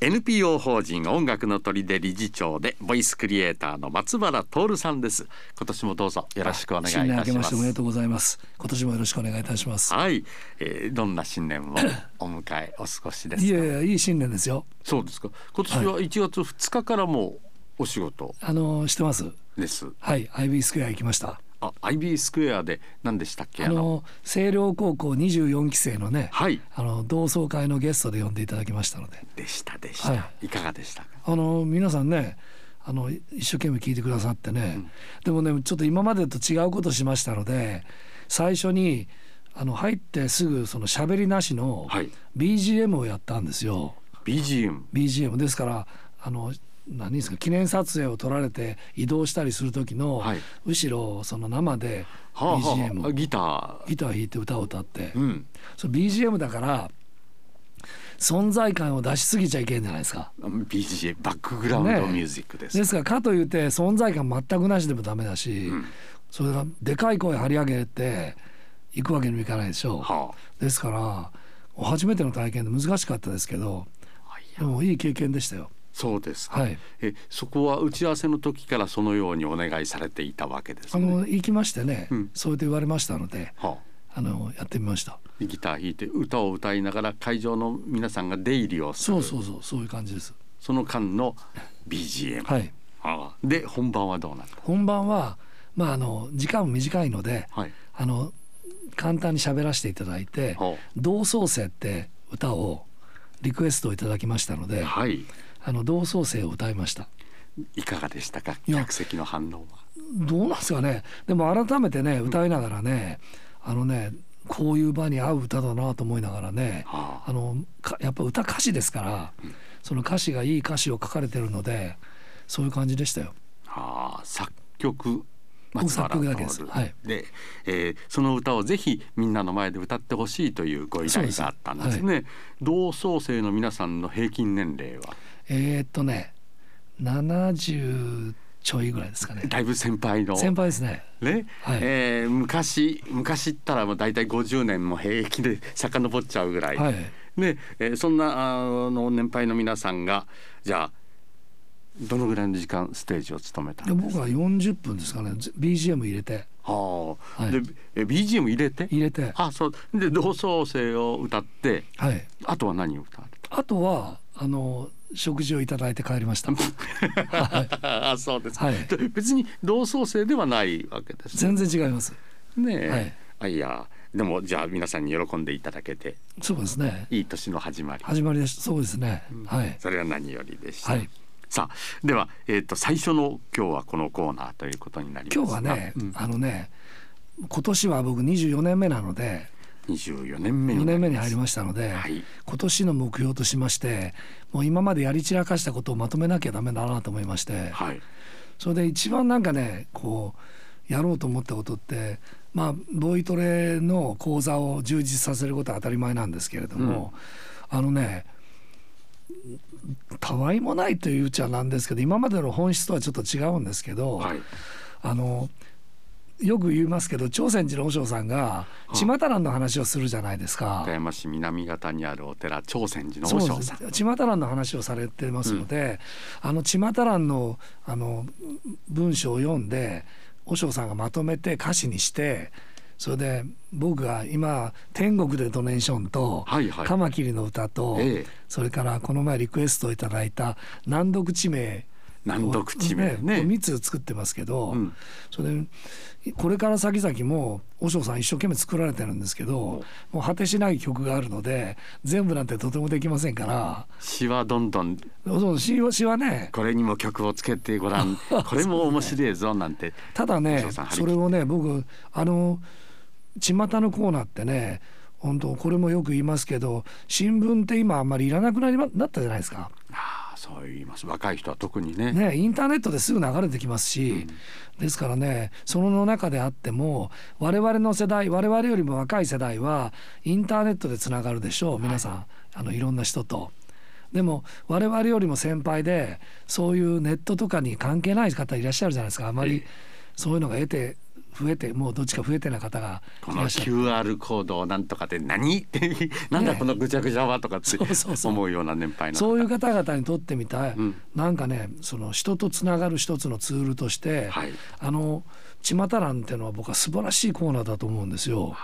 NPO 法人音楽の砦理事長でボイスクリエイターの松原徹さんです。今年もどうぞよろしくお願いいたします。おめでとうございます今年もよろしくお願いいたします。はい、えー、どんな新年をお迎えお過ごしですいやいやいい新年ですよ。そうですか。今年は1月2日からもお仕事、はい、あのしてます。です。はい。IB スクエア行きましたあ IB スクエアで何でしたっけ？あの。星稜高校24期生のね、はい、あの同窓会のゲストで呼んでいただきましたので。でしたでした、はい、いかがでしたあの皆さんねあの一生懸命聞いてくださってね、うん、でもねちょっと今までと違うことしましたので最初にあの入ってすぐその喋りなしの BGM をやったんですよ。BGM, BGM ですからあの何ですか記念撮影を撮られて移動したりする時の、後ろその生で BGM、はあ、ギター。ギター弾いて歌を歌って、うん、そ BGM だから存在感を出しすぎちゃいけんじゃないですか。BGM バックグラウンドミュージックです、ね、ですからかといって存在感全くなしでもダメだし、うん、それがでかい声張り上げていくわけにもいかないでしょう、はあ、ですから初めての体験で難しかったですけどでもいい経験でしたよそうです。はい、えそこは打ち合わせの時からそのようにお願いされていたわけです、ね、あの行きましてね、うん、そうやって言われましたので、はあ、あのやってみました。ギター弾いて歌を歌いながら会場の皆さんが出入りをする。そうそうそうそういう感じです。その間の BGM はい。あで本番はどうなる本番はまああの時間も短いので、はい、あの簡単に喋らせていただいて「同窓生」って歌をリクエストをいただきましたので、はい、あの同窓生を歌いました。いかがでしたか？客席の反応は。どうなんですかね。でも改めてね歌いながらね、うん、あのねこういう場に合う歌だなと思いながらね、はあ、あのやっぱ歌歌詞ですから、うん、その歌詞がいい歌詞を書かれてるのでそういう感じでしたよ。はあ、作曲松原だけです、はい、で、えー、その歌をぜひみんなの前で歌ってほしいというご依頼があったんですね。はい、同窓生の皆さんの平均年齢は？えー、っとね70ちょいぐらいですかね。だいぶ先輩の。先輩ですね。ね、はい、えー、昔昔ったらもう大体50年も平気で遡っちゃうぐらい、はい、ね、えー、そんなあの年配の皆さんがじゃあどのぐらいの時間ステージを務めたんです僕は40分ですかね。BGM 入れて。はあ、はい、でえ BGM 入れて？入れて。あそう。で同窓生を歌って、はい、あとは何を歌うあとはあの食事をいただいて帰りました。はい、あそうです、はい、別に同窓生ではないわけです、ね、全然違います。ねはい、あいやでもじゃあ皆さんに喜んでいただけて。そうですね。いい年の始まり。始まりです。そうですね、うん、はい。それは何よりでした、はい、さあでは、えーと、最初の今日はこのコーナーということになります今日はね、うん、あのね今年は僕24年目なので24年目に年目に入りましたので、はい、今年の目標としましてもう今までやり散らかしたことをまとめなきゃダメだなと思いまして、はい、それで一番なんかねこうやろうと思ったことってまあボイトレの講座を充実させることは当たり前なんですけれども、うん、あのねたわいもないといううちはなんですけど今までの本質とはちょっと違うんですけど、はい、あのよく言いますけど朝鮮寺の和尚さんが千又蘭の話をするじゃないですか。岡山市南方にあるお寺朝鮮寺の和尚さん。千又蘭の話をされてますので、うん、あの千又蘭のあの文章を読んで和尚さんがまとめて歌詞にして。それで僕が今「天国でドネーション」と「カマキリの歌」と、それからこの前リクエストをいただいた「難読地名」難読地名ね。3つ作ってますけど、それでこれから先々も和尚さん一生懸命作られてるんですけどもう果てしない曲があるので全部なんてとてもできませんから。詩はどんどん。そう詩は詩はねこれにも曲をつけてごらん これも面白いぞなんて。ただねそれをね僕あの巷のコーナーってね本当これもよく言いますけど新聞って今あんまりいらなくなりなったじゃないですか。そう言います。若い人は特にね。ねインターネットですぐ流れてきますし、うん、ですからねその中であっても我々の世代我々よりも若い世代はインターネットでつながるでしょう皆さん、はい、あのいろんな人と。でも我々よりも先輩でそういうネットとかに関係ない方いらっしゃるじゃないですか。あまりそういうのが得て増えてもうどっちか増えてない方がこの QR コードをなんとかって何？っ てなんだこのぐちゃぐちゃはとかって思うような年配のそういう方々にとってみたい、うん、なんかねその人とつながる一つのツールとして、はい、あの「ちまたらん」っていうのは僕は素晴らしいコーナーだと思うんですよ。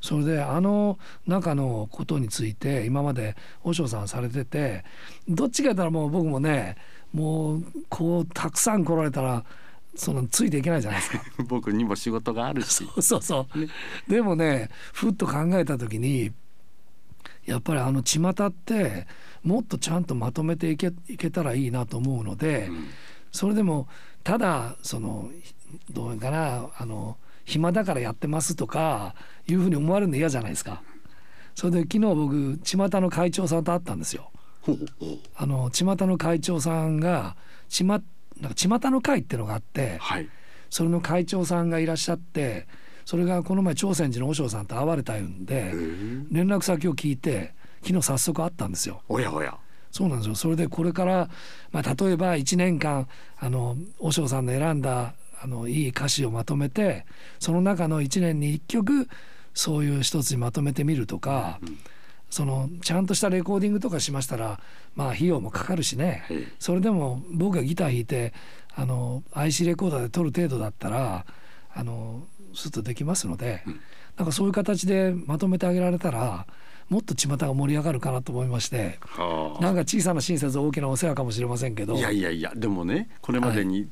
それであの中のことについて今まで和尚さんされててどっちか言ったらもう僕もねもうこうたくさん来られたらそのついていけないじゃないですか。僕にも仕事があるし。そうそうそう、ね、でもねふっと考えた時にやっぱりあの巷ってもっとちゃんとまとめていけいけたらいいなと思うので、うん、それでもただそのどうかなあの暇だからやってますとかいうふうに思われるの嫌じゃないですか。それで昨日僕巷の会長さんと会ったんですよ。あの巷の会長さんがちまなんか巷の会っていうのがあって、はい、それの会長さんがいらっしゃってそれがこの前朝鮮寺の和尚さんと会われたんで連絡先を聞いて昨日早速会ったんですよ。おやおや。そうなんですよ。それでこれから、まあ、例えば1年間あの和尚さんの選んだあのいい歌詞をまとめてその中の1年に1曲そういう一つにまとめてみるとか、うん、そのちゃんとしたレコーディングとかしましたらまあ費用もかかるしね、はい、それでも僕がギター弾いてあの IC レコーダーで撮る程度だったらあのスッとできますので、うん、なんかそういう形でまとめてあげられたらもっと巷が盛り上がるかなと思いましてなんか小さな親切大きなお世話かもしれませんけど。いやいやいやでもねこれまでに、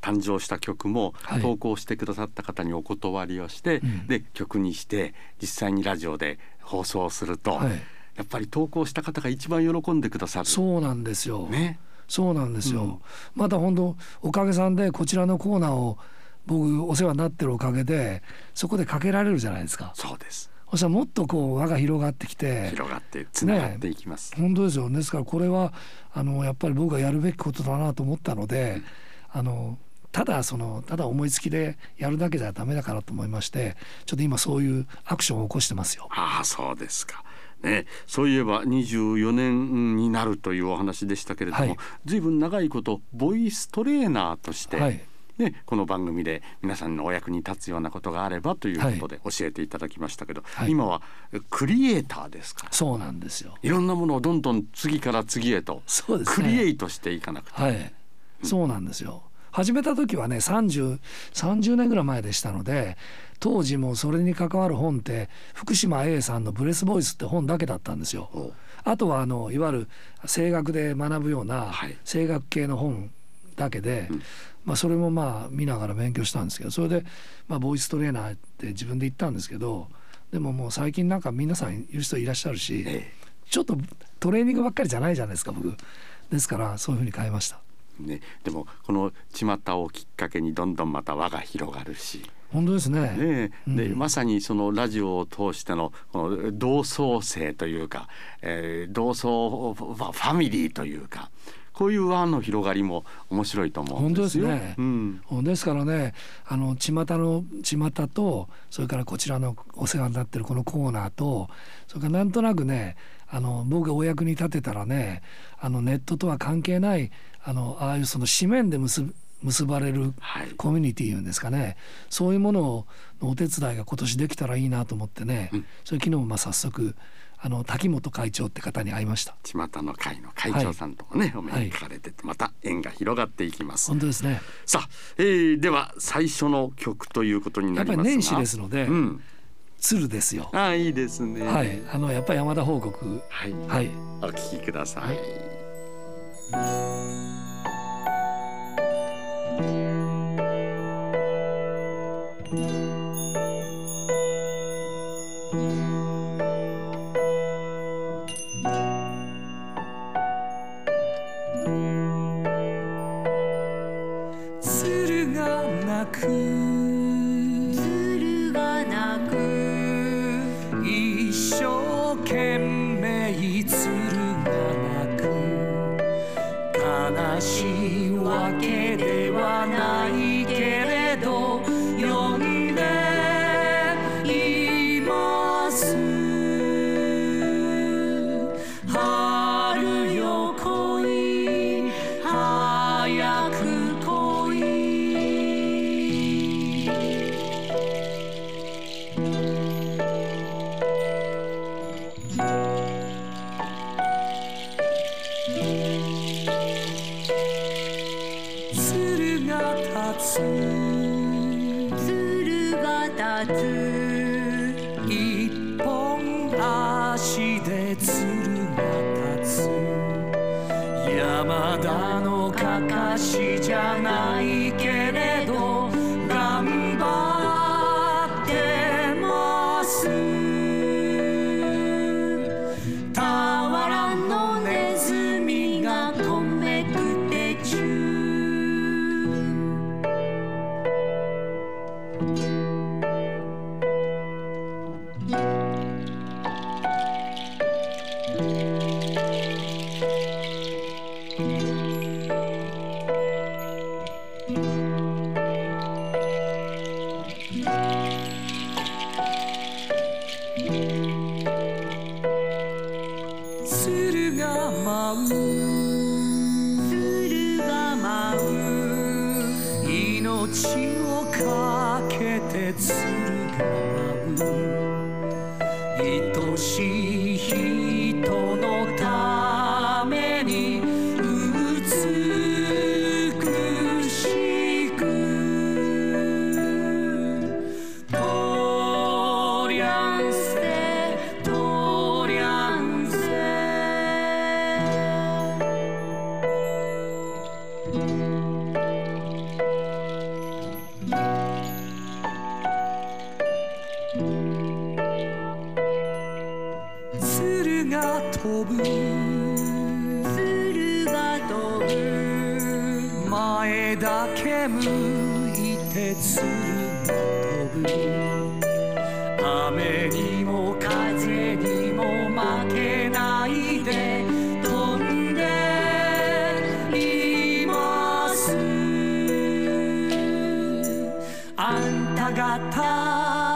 誕生した曲も投稿してくださった方にお断りをして、はい、で曲にして実際にラジオで放送すると、はい、やっぱり投稿した方が一番喜んでくださる。そうなんですよ、ね、そうなんですよ、うん、また本当おかげさんでこちらのコーナーを僕お世話になってるおかげでそこでかけられるじゃないですか。そうです。そしたらもっとこう輪が広がってきて広がってつながっていきます、ね、本当ですよ。ですからこれはあのやっぱり僕がやるべきことだなと思ったので、うん、あのただそのただ思いつきでやるだけじゃダメだからと思いましてちょっと今そういうアクションを起こしてますよ。ああそうですか。ね、そういえば24年になるというお話でしたけれども、はい、随分長いことボイストレーナーとして、はい、ね、この番組で皆さんのお役に立つようなことがあればということで教えていただきましたけど、はい、今はクリエイターですか？らそうなんですよ。いろんなものをどんどん次から次へとクリエイトしていかなくて、はい、そうなんですよ。始めた時はね 30, 30年ぐらい前でしたので当時もそれに関わる本って福島 A さんの「ブレスボイス」って本だけだったんですよ。あとはあのいわゆる声楽で学ぶような声楽系の本だけで、はい、まあ、それもまあ見ながら勉強したんですけどそれでまあボイストレーナーって自分で言ったんですけどでももう最近なんか皆さん言う人いらっしゃるし、ちょっとトレーニングばっかりじゃないじゃないですか僕。ですからそういうふうに変えました。ね、でもこの巷をきっかけにどんどんまた輪が広がるし。本当ですね。ね、うん、でまさにそのラジオを通してのこの同窓生というか、えー、同窓ファミリーというか。こういう輪の広がりも面白いと思うんですよ。本当ですね。うん、ですからね、あの巷の巷とそれからこちらのお世話になってるこのコーナーと、それからなんとなくね、あの僕がお役に立てたらね、あのネットとは関係ないあのああいうその紙面で結結ばれるコミュニティいうんですかね、はい、そういうものをお手伝いが今年できたらいいなと思ってね、うん、それ昨日もまあ早速あの滝本会長って方に会いました。巷の会の会長さんともね、はい、お目にかかれてまた縁が広がっていきます。本当ですね。さあ、えー、では最初の曲ということになりますやっぱり年始ですので、うん、鶴ですよ。あいいですね。はい。あのやっぱり山田報告。はい、はい、お聞きください、はい she 鶴が飛ぶ鶴が飛ぶ前だけ向いて鶴が飛ぶ雨にも風にも負けないで飛んでいます。あんた方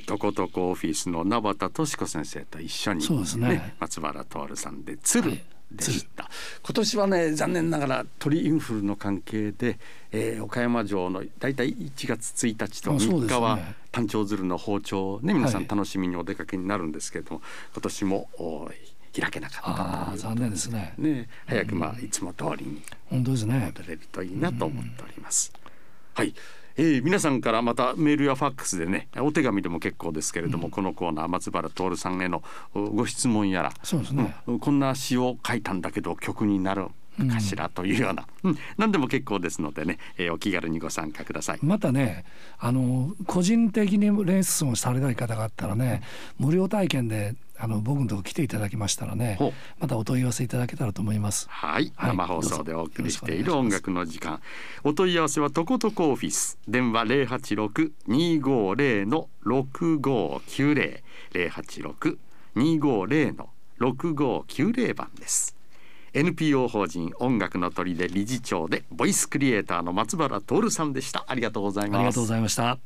ー、とことこオフィスの名畑敏子先生と一緒に、そうですね。松原徹さんで「鶴」はいでした、今年はね残念ながら鳥インフルの関係で、えー岡山城のだいたい1月1日と3あそうですね。日は単調鶴の包丁をね皆さんはい。楽しみにお出かけになるんですけれども、今年もお開けなかった残念ですね。ね早くまあいつも通りに本当ですね。戻れるといいなと思っております。はい、えー皆さんからまたメールやファックスでねお手紙でも結構ですけれども、このコーナー松原徹さんへのおご質問やらそうですねうんこんな詩を書いたんだけど曲になるかしらというような、うん何でも結構ですのでね、えーお気軽にご参加ください。またねあの個人的にレッスンをされたい方があったらね無料体験であの僕のとこ来ていただきましたらねまたお問い合わせいただけたらと思います。はい、はい生放送でお送りしている音楽の時間。お問い合わせはとことこオフィス。電話零八六二五零の六五九零零八六二五零の六五九零番です。NPO 法人音楽の鳥で理事長でボイスクリエイターの松原徹さんでした。ありがとうございます。ありがとうございました。